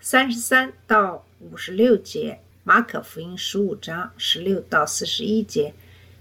三十三到五十六节，马可福音十五章十六到四十一节，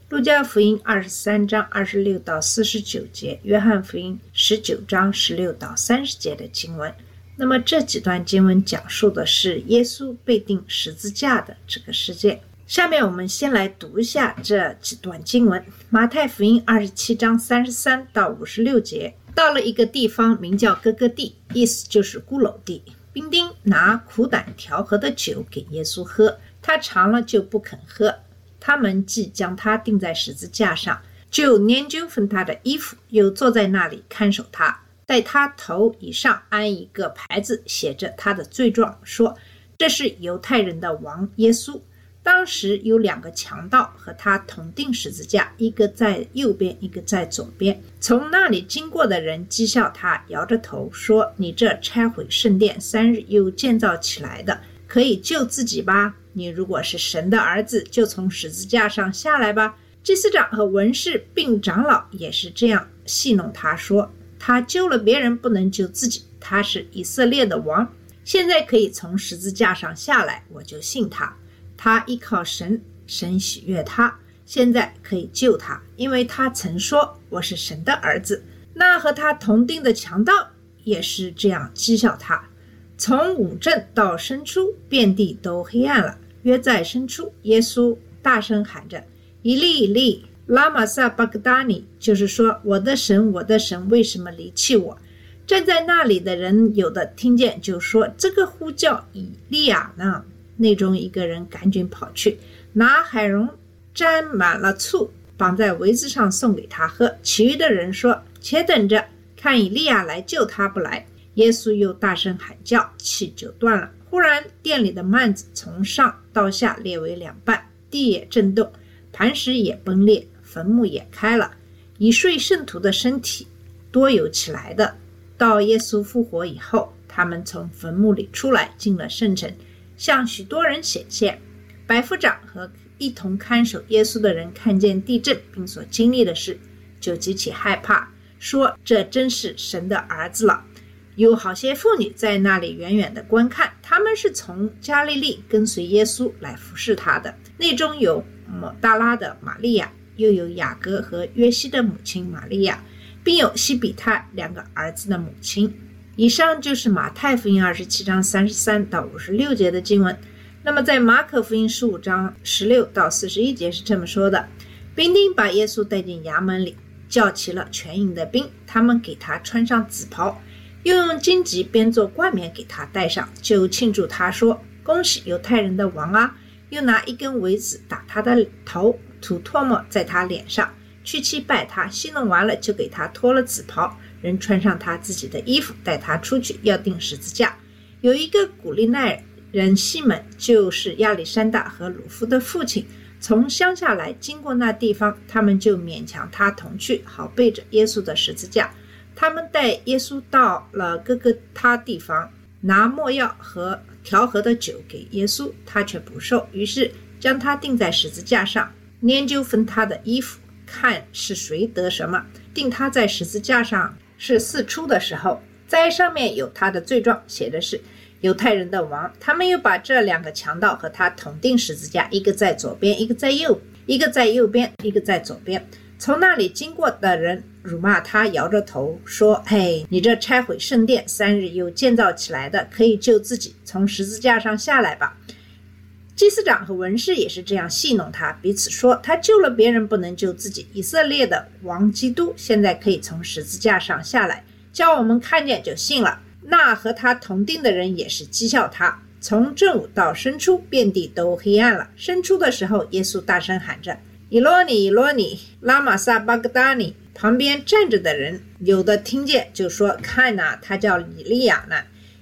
路加福音二十三章二十六到四十九节，约翰福音十九章十六到三十节的经文。那么这几段经文讲述的是耶稣被钉十字架的这个事件。下面我们先来读一下这几段经文：马太福音二十七章三十三到五十六节，到了一个地方，名叫哥哥地，意思就是骷髅地。兵丁拿苦胆调和的酒给耶稣喝，他尝了就不肯喝。他们即将他钉在十字架上，就研究分他的衣服，又坐在那里看守他，在他头以上安一个牌子，写着他的罪状，说这是犹太人的王耶稣。当时有两个强盗和他同钉十字架，一个在右边，一个在左边。从那里经过的人讥笑他，摇着头说：“你这拆毁圣殿三日又建造起来的，可以救自己吧？你如果是神的儿子，就从十字架上下来吧。”祭司长和文士并长老也是这样戏弄他说：“他救了别人，不能救自己。他是以色列的王，现在可以从十字架上下来，我就信他。”他依靠神，神喜悦他，现在可以救他，因为他曾说我是神的儿子。那和他同定的强盗也是这样讥笑他。从午正到申初，遍地都黑暗了。约在申初，耶稣大声喊着：“一粒一粒，拉玛萨巴格达尼！”就是说，我的神，我的神，为什么离弃我？站在那里的人有的听见，就说：“这个呼叫以利亚呢？”内中一个人赶紧跑去，拿海蓉沾满了醋，绑在围子上送给他喝。其余的人说：“且等着，看以利亚来救他不来。”耶稣又大声喊叫，气就断了。忽然，店里的幔子从上到下裂为两半，地也震动，磐石也崩裂，坟墓也开了。已睡圣徒的身体多有起来的。到耶稣复活以后，他们从坟墓里出来，进了圣城。向许多人显现，百夫长和一同看守耶稣的人看见地震并所经历的事，就极其害怕，说：“这真是神的儿子了。”有好些妇女在那里远远的观看，他们是从加利利跟随耶稣来服侍他的。内中有抹大拉的玛利亚，又有雅各和约西的母亲玛利亚，并有西比泰两个儿子的母亲。以上就是马太福音二十七章三十三到五十六节的经文。那么在马可福音十五章十六到四十一节是这么说的：兵丁把耶稣带进衙门里，叫齐了全营的兵，他们给他穿上紫袍，又用荆棘编做冠冕给他戴上，就庆祝他说：“恭喜犹太人的王啊！”又拿一根苇子打他的头，吐唾沫在他脸上，去七拜他。戏弄完了，就给他脱了紫袍。人穿上他自己的衣服，带他出去，要钉十字架。有一个古利奈人西门，就是亚历山大和鲁夫的父亲，从乡下来，经过那地方，他们就勉强他同去，好背着耶稣的十字架。他们带耶稣到了各个他地方，拿没药和调和的酒给耶稣，他却不受，于是将他钉在十字架上，研究分他的衣服，看是谁得什么，钉他在十字架上。是四出的时候，在上面有他的罪状，写的是犹太人的王。他们又把这两个强盗和他同钉十字架，一个在左边，一个在右，一个在右边，一个在左边。从那里经过的人辱骂他，摇着头说：“嘿，你这拆毁圣殿三日又建造起来的，可以救自己，从十字架上下来吧。”祭司长和文士也是这样戏弄他，彼此说：“他救了别人，不能救自己。以色列的王基督现在可以从十字架上下来，叫我们看见就信了。”那和他同定的人也是讥笑他。从正午到申初，遍地都黑暗了。申初的时候，耶稣大声喊着：“以罗尼，以罗尼，拉玛萨巴格达尼！”旁边站着的人有的听见，就说：“看呐、他叫以利亚呢。”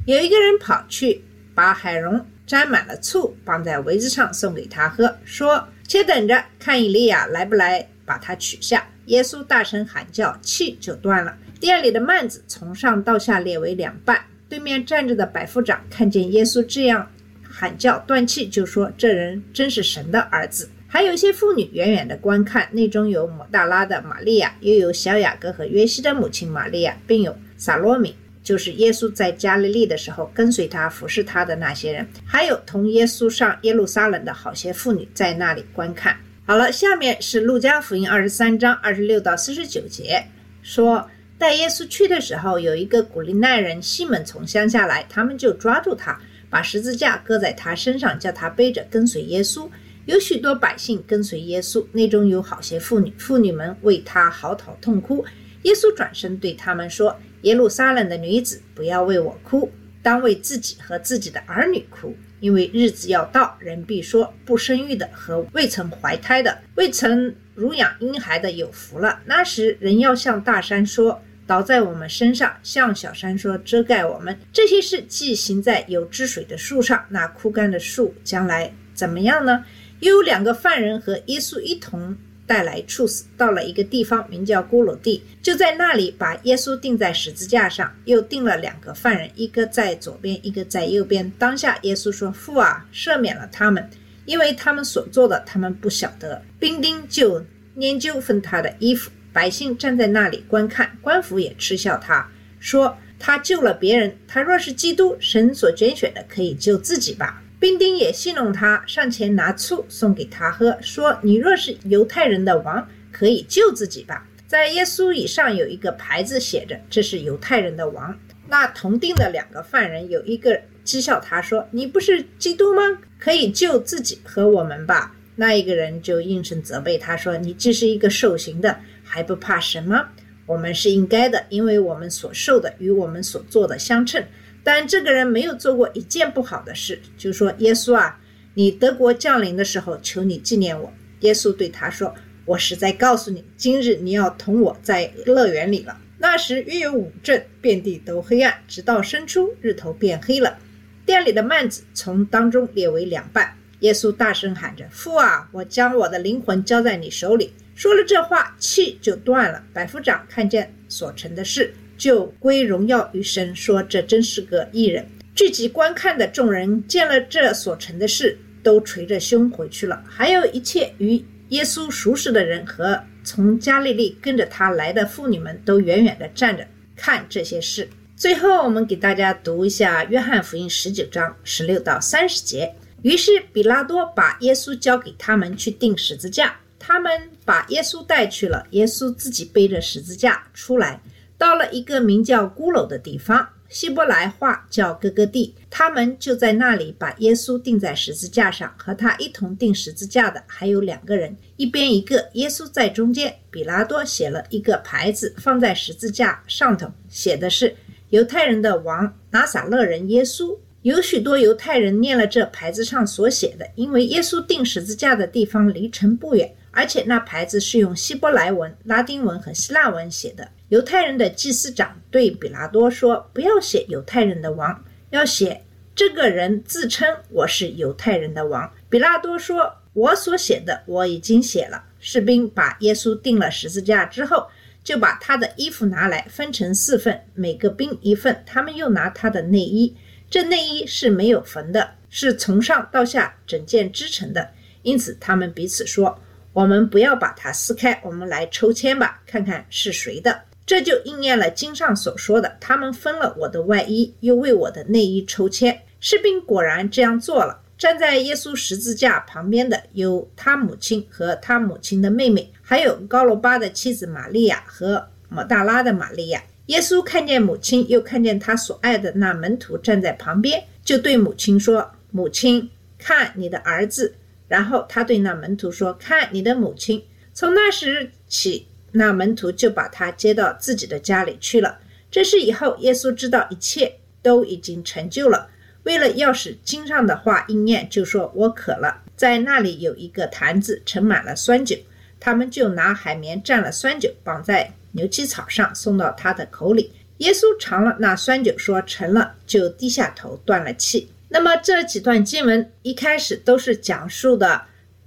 有一个人跑去，把海荣沾满了醋，绑在围子上送给他喝，说：“且等着，看以利亚来不来，把他取下。”耶稣大声喊叫，气就断了。店里的幔子从上到下裂为两半。对面站着的百夫长看见耶稣这样喊叫断气，就说：“这人真是神的儿子。”还有一些妇女远远的观看，内中有抹大拉的玛利亚，又有小雅各和约西的母亲玛利亚，并有撒罗米，就是耶稣在加利利的时候跟随他服侍他的那些人，还有同耶稣上耶路撒冷的好些妇女在那里观看。好了，下面是路加福音二十三章二十六到四十九节，说带耶稣去的时候，有一个古利奈人西门从乡下来，他们就抓住他，把十字架搁在他身上，叫他背着跟随耶稣。有许多百姓跟随耶稣，内中有好些妇女，妇女们为他嚎啕痛哭。耶稣转身对他们说：“耶路撒冷的女子，不要为我哭，当为自己和自己的儿女哭，因为日子要到，人必说不生育的和未曾怀胎的、未曾乳养婴孩的有福了。那时，人要向大山说。”倒在我们身上，向小山说遮盖我们。这些事既行在有汁水的树上，那枯干的树将来怎么样呢？又有两个犯人和耶稣一同带来处死，到了一个地方，名叫咕噜地，就在那里把耶稣钉在十字架上，又钉了两个犯人，一个在左边，一个在右边。当下耶稣说：“父啊，赦免了他们，因为他们所做的，他们不晓得。”兵丁就研究分他的衣服。百姓站在那里观看，官府也嗤笑他，说：“他救了别人，他若是基督，神所拣选的，可以救自己吧。”兵丁也戏弄他，上前拿醋送给他喝，说：“你若是犹太人的王，可以救自己吧。”在耶稣以上有一个牌子，写着：“这是犹太人的王。”那同定的两个犯人有一个讥笑他说：“你不是基督吗？可以救自己和我们吧。”那一个人就应声责备他说：“你既是一个受刑的。”还不怕神吗？我们是应该的，因为我们所受的与我们所做的相称。但这个人没有做过一件不好的事，就说：“耶稣啊，你德国降临的时候，求你纪念我。”耶稣对他说：“我实在告诉你，今日你要同我在乐园里了。”那时约有五阵，遍地都黑暗，直到申初，日头变黑了。店里的幔子从当中裂为两半。耶稣大声喊着：“父啊，我将我的灵魂交在你手里。”说了这话，气就断了。百夫长看见所成的事，就归荣耀于神，说：“这真是个异人。”聚集观看的众人见了这所成的事，都捶着胸回去了。还有一切与耶稣熟识的人和从加利利跟着他来的妇女们，都远远地站着看这些事。最后，我们给大家读一下《约翰福音》十九章十六到三十节。于是，比拉多把耶稣交给他们去钉十字架。他们把耶稣带去了，耶稣自己背着十字架出来，到了一个名叫孤楼的地方，希伯来话叫哥哥地。他们就在那里把耶稣钉在十字架上，和他一同钉十字架的还有两个人，一边一个，耶稣在中间。比拉多写了一个牌子放在十字架上头，写的是犹太人的王拿撒勒人耶稣。有许多犹太人念了这牌子上所写的，因为耶稣钉十字架的地方离城不远。而且那牌子是用希伯来文、拉丁文和希腊文写的。犹太人的祭司长对比拉多说：“不要写犹太人的王，要写这个人自称我是犹太人的王。”比拉多说：“我所写的我已经写了。”士兵把耶稣钉了十字架之后，就把他的衣服拿来分成四份，每个兵一份。他们又拿他的内衣，这内衣是没有缝的，是从上到下整件织成的，因此他们彼此说。我们不要把它撕开，我们来抽签吧，看看是谁的。这就应验了经上所说的：“他们分了我的外衣，又为我的内衣抽签。”士兵果然这样做了。站在耶稣十字架旁边的有他母亲和他母亲的妹妹，还有高罗巴的妻子玛利亚和抹大拉的玛利亚。耶稣看见母亲，又看见他所爱的那门徒站在旁边，就对母亲说：“母亲，看你的儿子。”然后他对那门徒说：“看你的母亲。”从那时起，那门徒就把他接到自己的家里去了。这是以后耶稣知道一切都已经成就了。为了要使经上的话应验，就说：“我渴了。”在那里有一个坛子盛满了酸酒，他们就拿海绵蘸了酸酒，绑在牛膝草上，送到他的口里。耶稣尝了那酸酒，说：“成了。”就低下头断了气。那么这几段经文一开始都是讲述的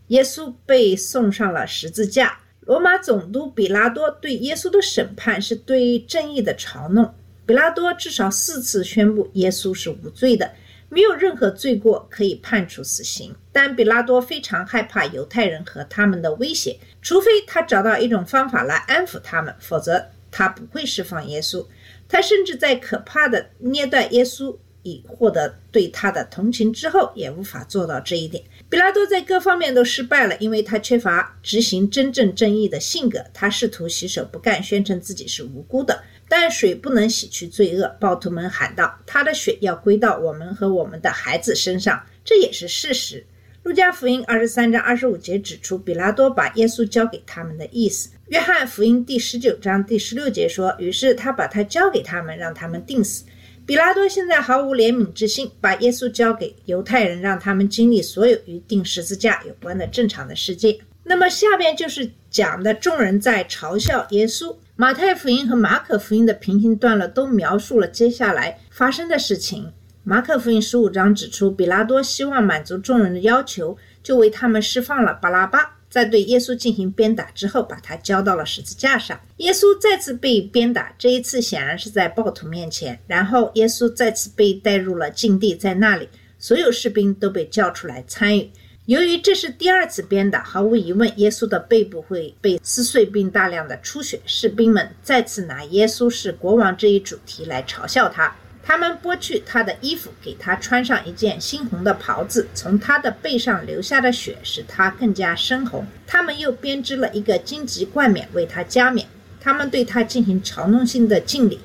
耶稣被送上了十字架。罗马总督比拉多对耶稣的审判是对正义的嘲弄。比拉多至少四次宣布耶稣是无罪的，没有任何罪过可以判处死刑。但比拉多非常害怕犹太人和他们的威胁，除非他找到一种方法来安抚他们，否则他不会释放耶稣。他甚至在可怕的捏断耶稣以获得对他的同情之后，也无法做到这一点。比拉多在各方面都失败了，因为他缺乏执行真正正义的性格。他试图洗手不干，宣称自己是无辜的。但水不能洗去罪恶，暴徒们喊道：“他的血要归到我们和我们的孩子身上。”这也是事实。路加福音二十三章二十五节指出，比拉多把耶稣交给他们的意思。约翰福音第十九章第十六节说：“于是他把他交给他们，让他们定死。”比拉多现在毫无怜悯之心，把耶稣交给犹太人，让他们经历所有与钉十字架有关的正常的世界。那么下边就是讲的众人在嘲笑耶稣。马太福音和马可福音的平行段落都描述了接下来发生的事情。马可福音十五章指出，比拉多希望满足众人的要求，就为他们释放了巴拉巴，在对耶稣进行鞭打之后，把他交到了十字架上。耶稣再次被鞭打，这一次显然是在暴徒面前。然后耶稣再次被带入了禁地，在那里，所有士兵都被叫出来参与。由于这是第二次鞭打，毫无疑问，耶稣的背部会被撕碎并大量的出血。士兵们再次拿耶稣是国王这一主题来嘲笑他。他们剥去他的衣服，给他穿上一件猩红的袍子，从他的背上流下的血使他更加深红。他们又编织了一个荆棘冠冕为他加冕。他们对他进行嘲弄性的敬礼，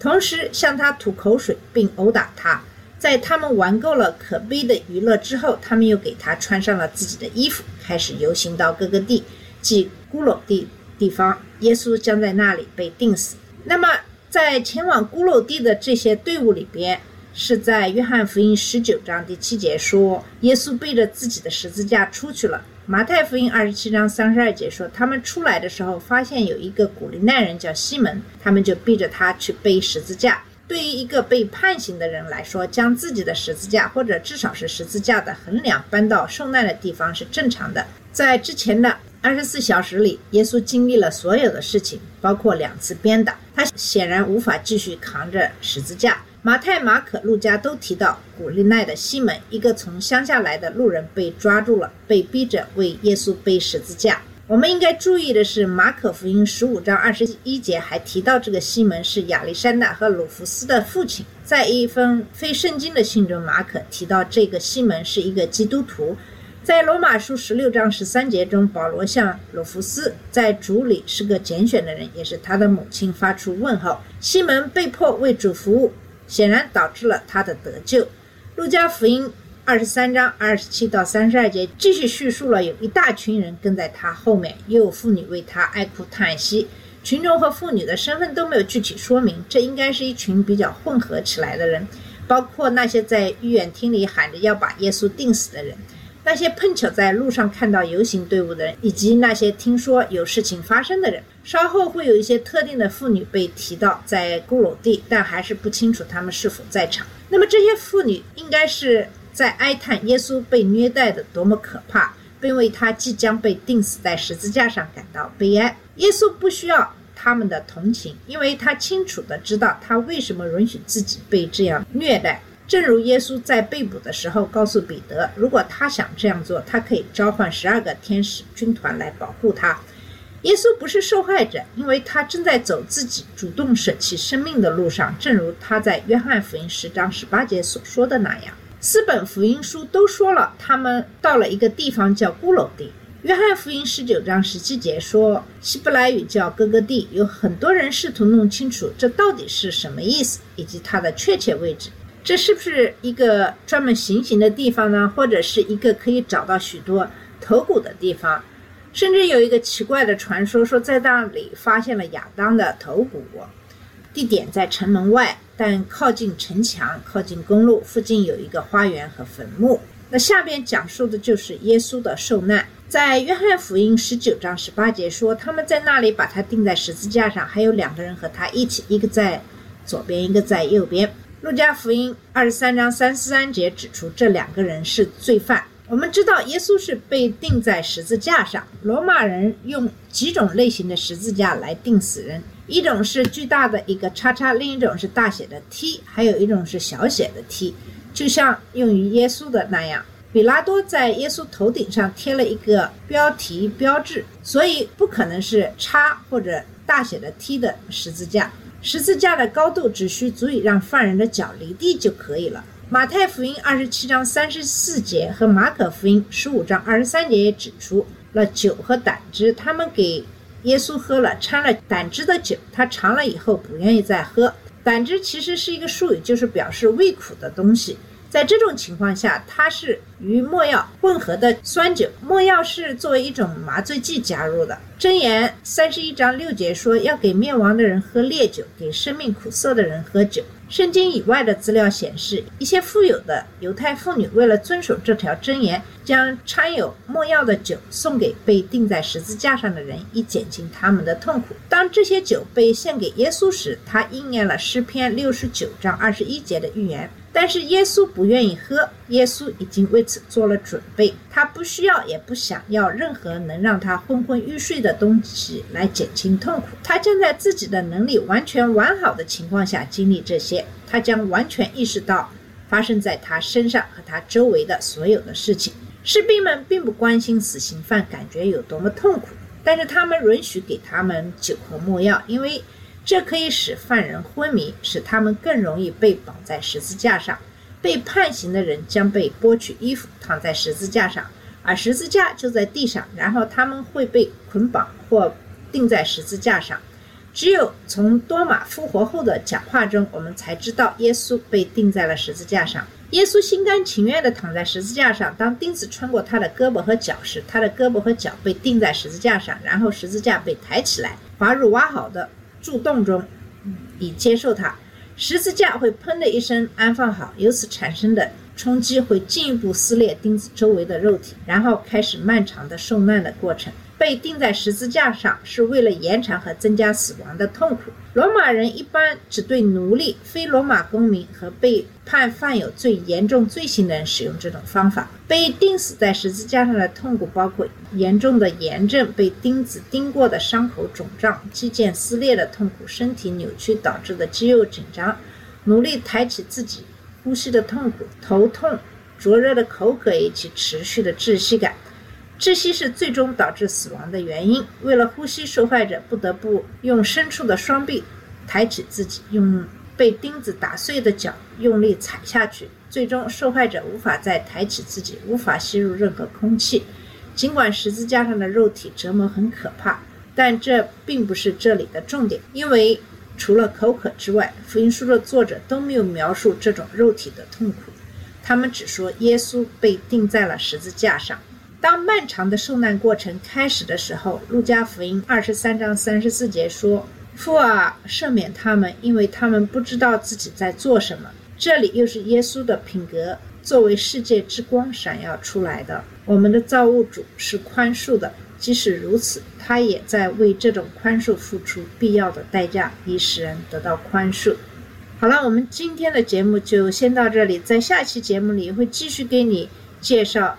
同时向他吐口水并殴打他。在他们玩够了可悲的娱乐之后，他们又给他穿上了自己的衣服，开始游行到各个地，即骷髅地地方。耶稣将在那里被钉死。那么，在前往骷髅地的这些队伍里边，是在约翰福音十九章第七节说，耶稣背着自己的十字架出去了。马太福音二十七章三十二节说，他们出来的时候，发现有一个古利奈人叫西门，他们就逼着他去背十字架。对于一个被判刑的人来说，将自己的十字架或者至少是十字架的横梁搬到受难的地方是正常的。在之前的二十四小时里，耶稣经历了所有的事情，包括两次鞭打，他显然无法继续扛着十字架。马太、马可、路加都提到古利奈的西门，一个从乡下来的路人被抓住了，被逼着为耶稣背十字架。我们应该注意的是，马可福音十五章二十一节还提到这个西门是亚历山大和鲁弗斯的父亲。在一封非圣经的信中，马可提到这个西门是一个基督徒。在罗马书十六章十三节中，保罗向鲁弗斯在主里是个拣选的人，也是他的母亲发出问候。西门被迫为主服务，显然导致了他的得救。路加福音。二十三章二十七到三十二节继续叙述了有一大群人跟在他后面，也有妇女为他哀哭叹息。群众和妇女的身份都没有具体说明，这应该是一群比较混合起来的人，包括那些在御苑厅里喊着要把耶稣钉死的人，那些碰巧在路上看到游行队伍的人，以及那些听说有事情发生的人。稍后会有一些特定的妇女被提到在骷髅地，但还是不清楚他们是否在场。那么这些妇女应该是。在哀叹耶稣被虐待的多么可怕，并为他即将被钉死在十字架上感到悲哀。耶稣不需要他们的同情，因为他清楚的知道他为什么允许自己被这样虐待。正如耶稣在被捕的时候告诉彼得，如果他想这样做，他可以召唤十二个天使军团来保护他。耶稣不是受害者，因为他正在走自己主动舍弃生命的路上，正如他在约翰福音十章十八节所说的那样。四本福音书都说了，他们到了一个地方叫骷髅地。约翰福音十九章十七节说，希伯来语叫哥哥地。有很多人试图弄清楚这到底是什么意思，以及它的确切位置。这是不是一个专门行刑的地方呢？或者是一个可以找到许多头骨的地方？甚至有一个奇怪的传说，说在那里发现了亚当的头骨。地点在城门外。但靠近城墙、靠近公路附近有一个花园和坟墓。那下边讲述的就是耶稣的受难。在约翰福音十九章十八节说，他们在那里把他钉在十字架上，还有两个人和他一起，一个在左边，一个在右边。路加福音二十三章三十三节指出，这两个人是罪犯。我们知道耶稣是被钉在十字架上，罗马人用几种类型的十字架来钉死人，一种是巨大的一个叉叉，另一种是大写的 T，还有一种是小写的 T，就像用于耶稣的那样。比拉多在耶稣头顶上贴了一个标题标志，所以不可能是叉或者大写的 T 的十字架。十字架的高度只需足以让犯人的脚离地就可以了。马太福音二十七章三十四节和马可福音十五章二十三节也指出了酒和胆汁，他们给耶稣喝了掺了胆汁的酒，他尝了以后不愿意再喝。胆汁其实是一个术语，就是表示胃苦的东西。在这种情况下，它是与没药混合的酸酒。没药是作为一种麻醉剂加入的。箴言三十一章六节说，要给灭亡的人喝烈酒，给生命苦涩的人喝酒。圣经以外的资料显示，一些富有的犹太妇女为了遵守这条箴言，将掺有墨药的酒送给被钉在十字架上的人，以减轻他们的痛苦。当这些酒被献给耶稣时，他应验了诗篇六十九章二十一节的预言。但是耶稣不愿意喝，耶稣已经为此做了准备，他不需要也不想要任何能让他昏昏欲睡的东西来减轻痛苦。他将在自己的能力完全完好的情况下经历这些，他将完全意识到发生在他身上和他周围的所有的事情。士兵们并不关心死刑犯感觉有多么痛苦，但是他们允许给他们酒和没药，因为。这可以使犯人昏迷，使他们更容易被绑在十字架上。被判刑的人将被剥去衣服，躺在十字架上，而十字架就在地上。然后他们会被捆绑或钉在十字架上。只有从多马复活后的讲话中，我们才知道耶稣被钉在了十字架上。耶稣心甘情愿地躺在十字架上。当钉子穿过他的胳膊和脚时，他的胳膊和脚被钉在十字架上，然后十字架被抬起来，滑入挖好的。柱洞中，以接受它。十字架会砰的一声安放好，由此产生的冲击会进一步撕裂钉子周围的肉体，然后开始漫长的受难的过程。被钉在十字架上是为了延长和增加死亡的痛苦。罗马人一般只对奴隶、非罗马公民和被判犯有最严重罪行的人使用这种方法。被钉死在十字架上的痛苦包括严重的炎症、被钉子钉过的伤口肿胀、肌腱撕裂的痛苦、身体扭曲导致的肌肉紧张、努力抬起自己呼吸的痛苦、头痛、灼热的口渴以及持续的窒息感。窒息是最终导致死亡的原因。为了呼吸，受害者不得不用伸出的双臂抬起自己，用被钉子打碎的脚用力踩下去。最终，受害者无法再抬起自己，无法吸入任何空气。尽管十字架上的肉体折磨很可怕，但这并不是这里的重点，因为除了口渴之外，福音书的作者都没有描述这种肉体的痛苦。他们只说耶稣被钉在了十字架上。当漫长的受难过程开始的时候，《路加福音》二十三章三十四节说：“父啊，赦免他们，因为他们不知道自己在做什么。”这里又是耶稣的品格作为世界之光闪耀出来的。我们的造物主是宽恕的，即使如此，他也在为这种宽恕付出必要的代价，以使人得到宽恕。好了，我们今天的节目就先到这里，在下期节目里会继续给你介绍。